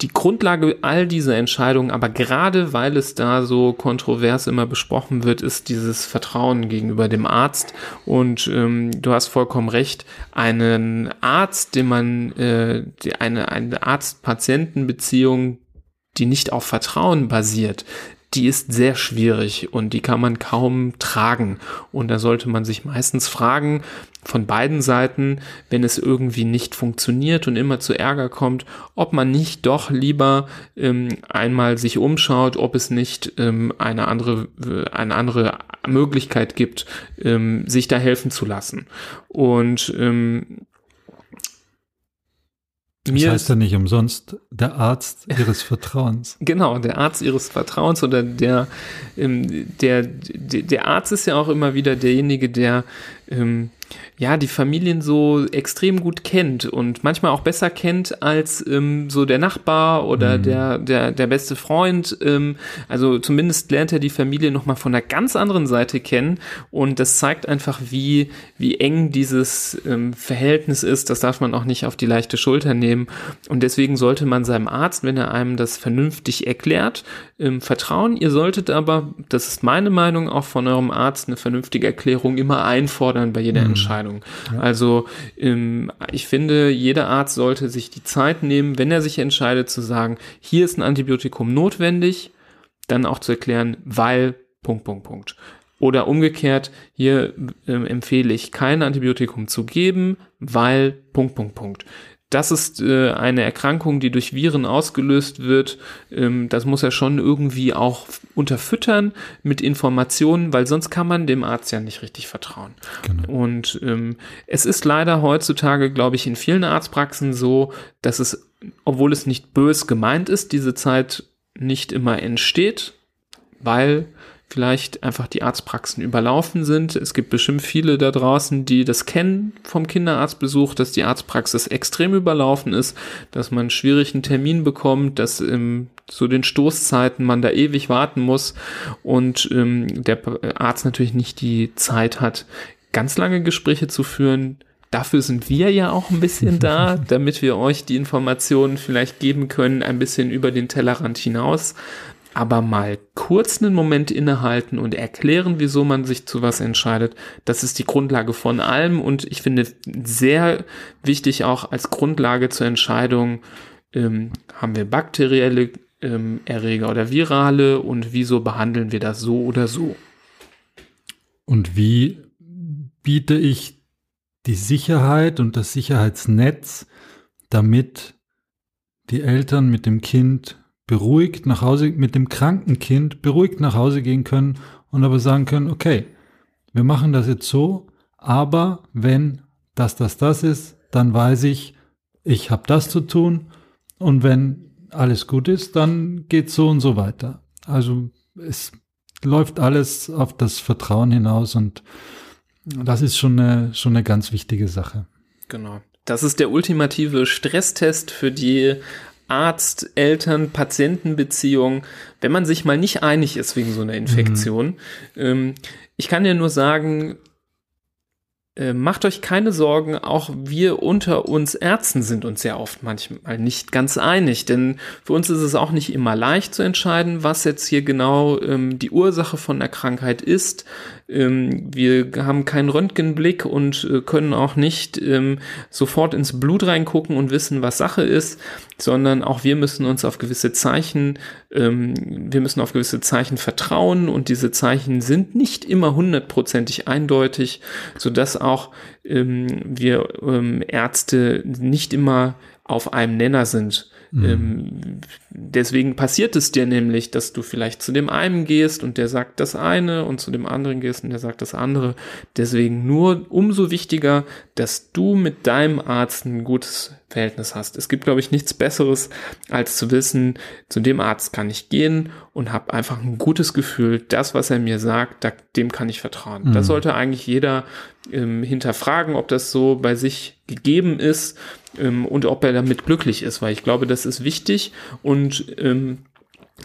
die Grundlage all dieser Entscheidungen, aber gerade weil es da so kontrovers immer besprochen wird, ist dieses Vertrauen gegenüber dem Arzt. Und ähm, du hast vollkommen recht, einen Arzt, den man, äh, eine, eine Arzt-Patienten-Beziehung, die nicht auf Vertrauen basiert, die ist sehr schwierig und die kann man kaum tragen. Und da sollte man sich meistens fragen, von beiden Seiten, wenn es irgendwie nicht funktioniert und immer zu Ärger kommt, ob man nicht doch lieber ähm, einmal sich umschaut, ob es nicht ähm, eine andere eine andere Möglichkeit gibt, ähm, sich da helfen zu lassen. Und ähm, das Mir heißt ja nicht umsonst der Arzt [laughs] ihres Vertrauens. Genau, der Arzt ihres Vertrauens oder der, ähm, der, der, der Arzt ist ja auch immer wieder derjenige, der ähm, ja, die Familien so extrem gut kennt und manchmal auch besser kennt als ähm, so der Nachbar oder mhm. der, der, der beste Freund. Ähm, also zumindest lernt er die Familie nochmal von einer ganz anderen Seite kennen und das zeigt einfach, wie, wie eng dieses ähm, Verhältnis ist. Das darf man auch nicht auf die leichte Schulter nehmen und deswegen sollte man seinem Arzt, wenn er einem das vernünftig erklärt, ähm, vertrauen. Ihr solltet aber, das ist meine Meinung, auch von eurem Arzt eine vernünftige Erklärung immer einfordern bei jeder mhm. Entscheidung. Ja. Also ähm, ich finde, jeder Arzt sollte sich die Zeit nehmen, wenn er sich entscheidet zu sagen, hier ist ein Antibiotikum notwendig, dann auch zu erklären, weil Punkt, Punkt, Punkt. Oder umgekehrt, hier äh, empfehle ich kein Antibiotikum zu geben, weil Punkt, Punkt, Punkt. Das ist äh, eine Erkrankung, die durch Viren ausgelöst wird. Ähm, das muss er schon irgendwie auch unterfüttern mit Informationen, weil sonst kann man dem Arzt ja nicht richtig vertrauen. Genau. Und ähm, es ist leider heutzutage, glaube ich, in vielen Arztpraxen so, dass es, obwohl es nicht bös gemeint ist, diese Zeit nicht immer entsteht, weil vielleicht einfach die Arztpraxen überlaufen sind. Es gibt bestimmt viele da draußen, die das kennen vom Kinderarztbesuch, dass die Arztpraxis extrem überlaufen ist, dass man schwierig einen Termin bekommt, dass im, zu den Stoßzeiten man da ewig warten muss und ähm, der Arzt natürlich nicht die Zeit hat, ganz lange Gespräche zu führen. Dafür sind wir ja auch ein bisschen da, [laughs] damit wir euch die Informationen vielleicht geben können, ein bisschen über den Tellerrand hinaus aber mal kurz einen Moment innehalten und erklären, wieso man sich zu was entscheidet, das ist die Grundlage von allem und ich finde sehr wichtig auch als Grundlage zur Entscheidung, ähm, haben wir bakterielle ähm, Erreger oder virale und wieso behandeln wir das so oder so. Und wie biete ich die Sicherheit und das Sicherheitsnetz, damit die Eltern mit dem Kind beruhigt nach Hause mit dem kranken Kind beruhigt nach Hause gehen können und aber sagen können, okay, wir machen das jetzt so, aber wenn das, das, das ist, dann weiß ich, ich habe das zu tun und wenn alles gut ist, dann geht so und so weiter. Also es läuft alles auf das Vertrauen hinaus und das ist schon eine, schon eine ganz wichtige Sache. Genau. Das ist der ultimative Stresstest für die Arzt, Eltern, Patientenbeziehung, wenn man sich mal nicht einig ist wegen so einer Infektion. Mhm. Ich kann dir nur sagen, äh, macht euch keine Sorgen, auch wir unter uns Ärzten sind uns sehr oft manchmal nicht ganz einig, denn für uns ist es auch nicht immer leicht zu entscheiden, was jetzt hier genau ähm, die Ursache von der Krankheit ist. Ähm, wir haben keinen Röntgenblick und äh, können auch nicht ähm, sofort ins Blut reingucken und wissen, was Sache ist, sondern auch wir müssen uns auf gewisse Zeichen, ähm, wir müssen auf gewisse Zeichen vertrauen und diese Zeichen sind nicht immer hundertprozentig eindeutig, so dass auch ähm, wir ähm, Ärzte nicht immer auf einem Nenner sind. Mhm. Ähm, deswegen passiert es dir nämlich, dass du vielleicht zu dem einen gehst und der sagt das eine und zu dem anderen gehst und der sagt das andere. Deswegen nur umso wichtiger, dass du mit deinem Arzt ein gutes Verhältnis hast. Es gibt, glaube ich, nichts Besseres, als zu wissen, zu dem Arzt kann ich gehen und habe einfach ein gutes Gefühl, das, was er mir sagt, da, dem kann ich vertrauen. Mhm. Das sollte eigentlich jeder ähm, hinterfragen, ob das so bei sich gegeben ist ähm, und ob er damit glücklich ist, weil ich glaube, das ist wichtig. Und ähm,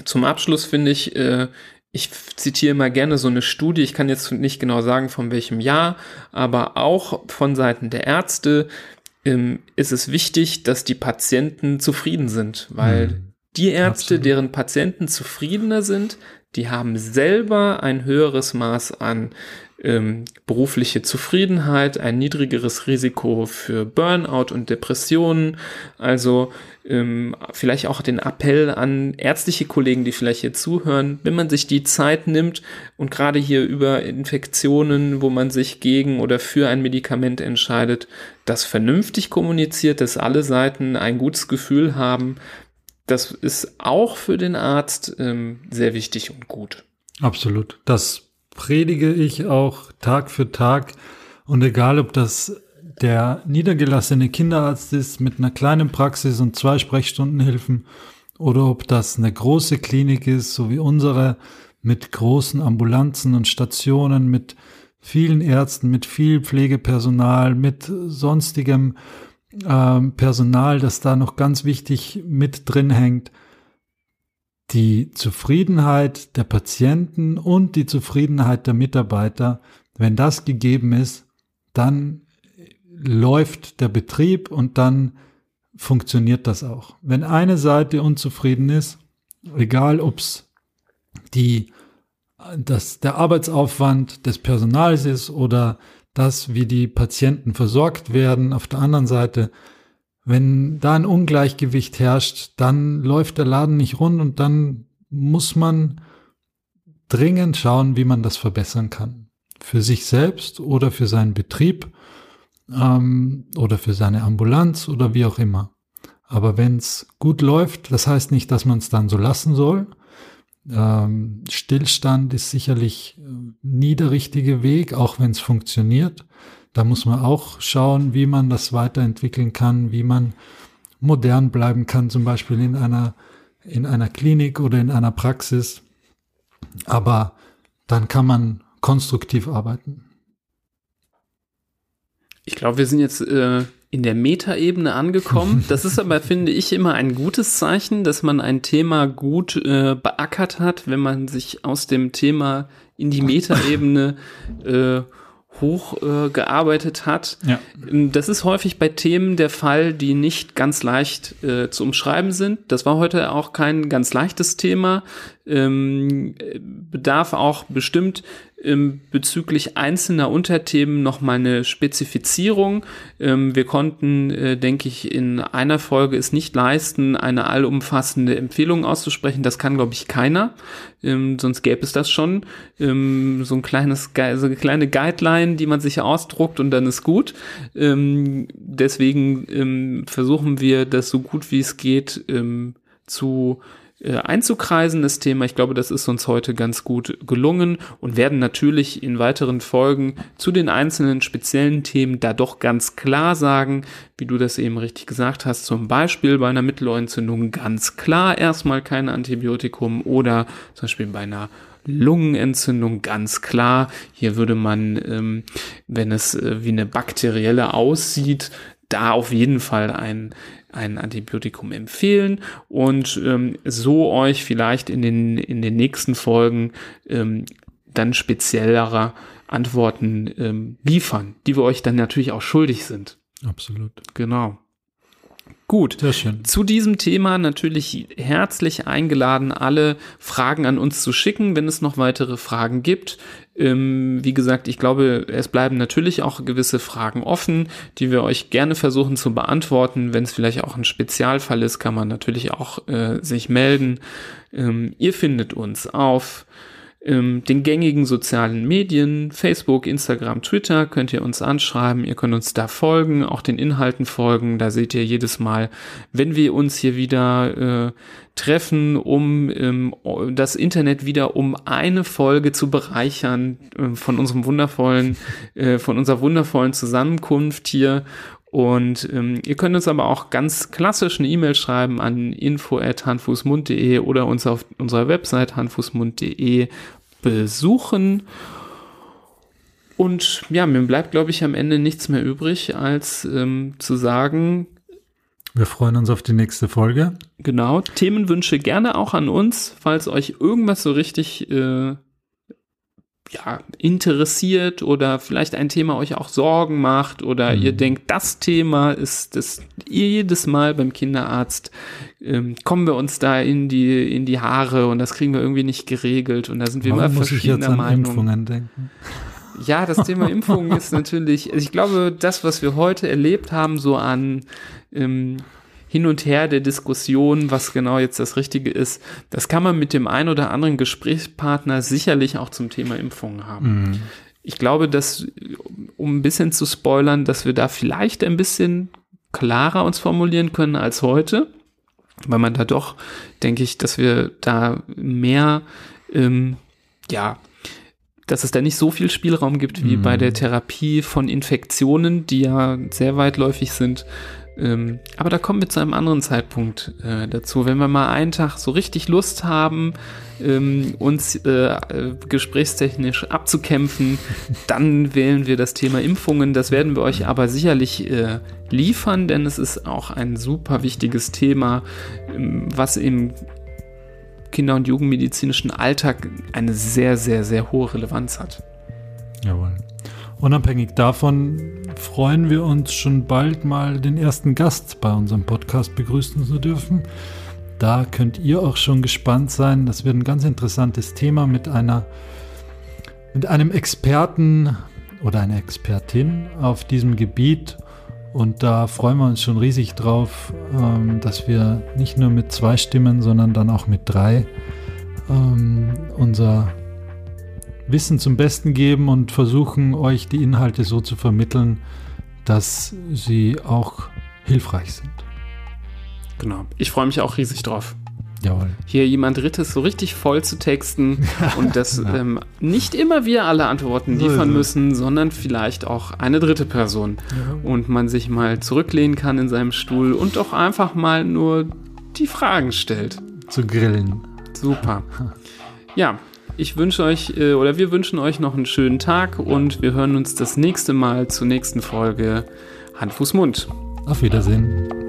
zum Abschluss finde ich, äh, ich zitiere immer gerne so eine Studie, ich kann jetzt nicht genau sagen, von welchem Jahr, aber auch von Seiten der Ärzte ähm, ist es wichtig, dass die Patienten zufrieden sind, weil mhm. die Ärzte, Absolut. deren Patienten zufriedener sind, die haben selber ein höheres Maß an ähm, berufliche Zufriedenheit, ein niedrigeres Risiko für Burnout und Depressionen. Also ähm, vielleicht auch den Appell an ärztliche Kollegen, die vielleicht hier zuhören, wenn man sich die Zeit nimmt und gerade hier über Infektionen, wo man sich gegen oder für ein Medikament entscheidet, das vernünftig kommuniziert, dass alle Seiten ein gutes Gefühl haben. Das ist auch für den Arzt ähm, sehr wichtig und gut. Absolut. Das predige ich auch Tag für Tag. Und egal, ob das der niedergelassene Kinderarzt ist mit einer kleinen Praxis und zwei Sprechstundenhilfen oder ob das eine große Klinik ist, so wie unsere, mit großen Ambulanzen und Stationen, mit vielen Ärzten, mit viel Pflegepersonal, mit sonstigem äh, Personal, das da noch ganz wichtig mit drin hängt die Zufriedenheit der Patienten und die Zufriedenheit der Mitarbeiter, wenn das gegeben ist, dann läuft der Betrieb und dann funktioniert das auch. Wenn eine Seite unzufrieden ist, egal ob es der Arbeitsaufwand des Personals ist oder das, wie die Patienten versorgt werden, auf der anderen Seite wenn da ein Ungleichgewicht herrscht, dann läuft der Laden nicht rund und dann muss man dringend schauen, wie man das verbessern kann. Für sich selbst oder für seinen Betrieb ähm, oder für seine Ambulanz oder wie auch immer. Aber wenn es gut läuft, das heißt nicht, dass man es dann so lassen soll. Ähm, Stillstand ist sicherlich äh, nie der richtige Weg, auch wenn es funktioniert. Da muss man auch schauen, wie man das weiterentwickeln kann, wie man modern bleiben kann, zum Beispiel in einer, in einer Klinik oder in einer Praxis. Aber dann kann man konstruktiv arbeiten. Ich glaube, wir sind jetzt äh, in der Metaebene angekommen. [laughs] Das ist aber, finde ich, immer ein gutes Zeichen, dass man ein Thema gut äh, beackert hat, wenn man sich aus dem Thema in die Metaebene äh, hochgearbeitet äh, hat. Ja. Ähm, das ist häufig bei Themen der Fall, die nicht ganz leicht äh, zu umschreiben sind. Das war heute auch kein ganz leichtes Thema. Ähm, bedarf auch bestimmt ähm, bezüglich einzelner Unterthemen nochmal eine Spezifizierung. Ähm, wir konnten, äh, denke ich, in einer Folge es nicht leisten, eine allumfassende Empfehlung auszusprechen. Das kann, glaube ich, keiner. Ähm, sonst gäbe es das schon. Ähm, so ein kleines, so eine kleine Guideline, die man sich ausdruckt und dann ist gut. Ähm, deswegen ähm, versuchen wir das so gut wie es geht zu äh, einzukreisen, das Thema. Ich glaube, das ist uns heute ganz gut gelungen und werden natürlich in weiteren Folgen zu den einzelnen speziellen Themen da doch ganz klar sagen, wie du das eben richtig gesagt hast, zum Beispiel bei einer Mittelohrentzündung ganz klar erstmal kein Antibiotikum oder zum Beispiel bei einer Lungenentzündung ganz klar. Hier würde man, ähm, wenn es äh, wie eine bakterielle aussieht, da auf jeden Fall ein ein Antibiotikum empfehlen und ähm, so euch vielleicht in den, in den nächsten Folgen ähm, dann speziellere Antworten ähm, liefern, die wir euch dann natürlich auch schuldig sind. Absolut. Genau. Gut, Sehr schön. zu diesem Thema natürlich herzlich eingeladen, alle Fragen an uns zu schicken, wenn es noch weitere Fragen gibt. Ähm, wie gesagt, ich glaube, es bleiben natürlich auch gewisse Fragen offen, die wir euch gerne versuchen zu beantworten. Wenn es vielleicht auch ein Spezialfall ist, kann man natürlich auch äh, sich melden. Ähm, ihr findet uns auf ähm, den gängigen sozialen Medien, Facebook, Instagram, Twitter, könnt ihr uns anschreiben, ihr könnt uns da folgen, auch den Inhalten folgen, da seht ihr jedes Mal, wenn wir uns hier wieder äh, treffen, um ähm, das Internet wieder um eine Folge zu bereichern äh, von unserem wundervollen, äh, von unserer wundervollen Zusammenkunft hier. Und ähm, ihr könnt uns aber auch ganz klassisch eine E-Mail schreiben an info.handfußmund.de oder uns auf unserer Website handfußmund.de besuchen. Und ja, mir bleibt, glaube ich, am Ende nichts mehr übrig, als ähm, zu sagen. Wir freuen uns auf die nächste Folge. Genau. Themenwünsche gerne auch an uns, falls euch irgendwas so richtig äh, ja, interessiert oder vielleicht ein Thema euch auch Sorgen macht oder mhm. ihr denkt, das Thema ist das jedes Mal beim Kinderarzt ähm, kommen wir uns da in die in die Haare und das kriegen wir irgendwie nicht geregelt und da sind wir Warum immer verschiedener Meinung. Impfungen denken? Ja, das Thema [laughs] Impfungen ist natürlich, also ich glaube, das, was wir heute erlebt haben, so an ähm, hin und her der Diskussion, was genau jetzt das Richtige ist, das kann man mit dem einen oder anderen Gesprächspartner sicherlich auch zum Thema Impfungen haben. Mhm. Ich glaube, dass, um ein bisschen zu spoilern, dass wir da vielleicht ein bisschen klarer uns formulieren können als heute, weil man da doch, denke ich, dass wir da mehr, ähm, ja, dass es da nicht so viel Spielraum gibt wie mm. bei der Therapie von Infektionen, die ja sehr weitläufig sind, ähm, aber da kommen wir zu einem anderen Zeitpunkt äh, dazu. Wenn wir mal einen Tag so richtig Lust haben, ähm, uns äh, äh, gesprächstechnisch abzukämpfen, [laughs] dann wählen wir das Thema Impfungen. Das werden wir euch aber sicherlich äh, liefern, denn es ist auch ein super wichtiges Thema, ähm, was im Kinder- und Jugendmedizinischen Alltag eine sehr, sehr, sehr hohe Relevanz hat. Jawohl. Unabhängig davon freuen wir uns schon bald mal den ersten Gast bei unserem Podcast begrüßen zu dürfen. Da könnt ihr auch schon gespannt sein. Das wird ein ganz interessantes Thema mit einer mit einem Experten oder einer Expertin auf diesem Gebiet. Und da freuen wir uns schon riesig drauf, ähm, dass wir nicht nur mit zwei Stimmen, sondern dann auch mit drei ähm, unser Wissen zum Besten geben und versuchen, euch die Inhalte so zu vermitteln, dass sie auch hilfreich sind. Genau. Ich freue mich auch riesig drauf. Jawohl. Hier jemand Drittes so richtig voll zu texten [laughs] und dass ähm, nicht immer wir alle Antworten liefern müssen, sondern vielleicht auch eine dritte Person. Und man sich mal zurücklehnen kann in seinem Stuhl und doch einfach mal nur die Fragen stellt. Zu grillen. Super. [laughs] Ja, ich wünsche euch äh, oder wir wünschen euch noch einen schönen Tag und wir hören uns das nächste Mal zur nächsten Folge Hand, Fuß, Mund. Auf Wiedersehen.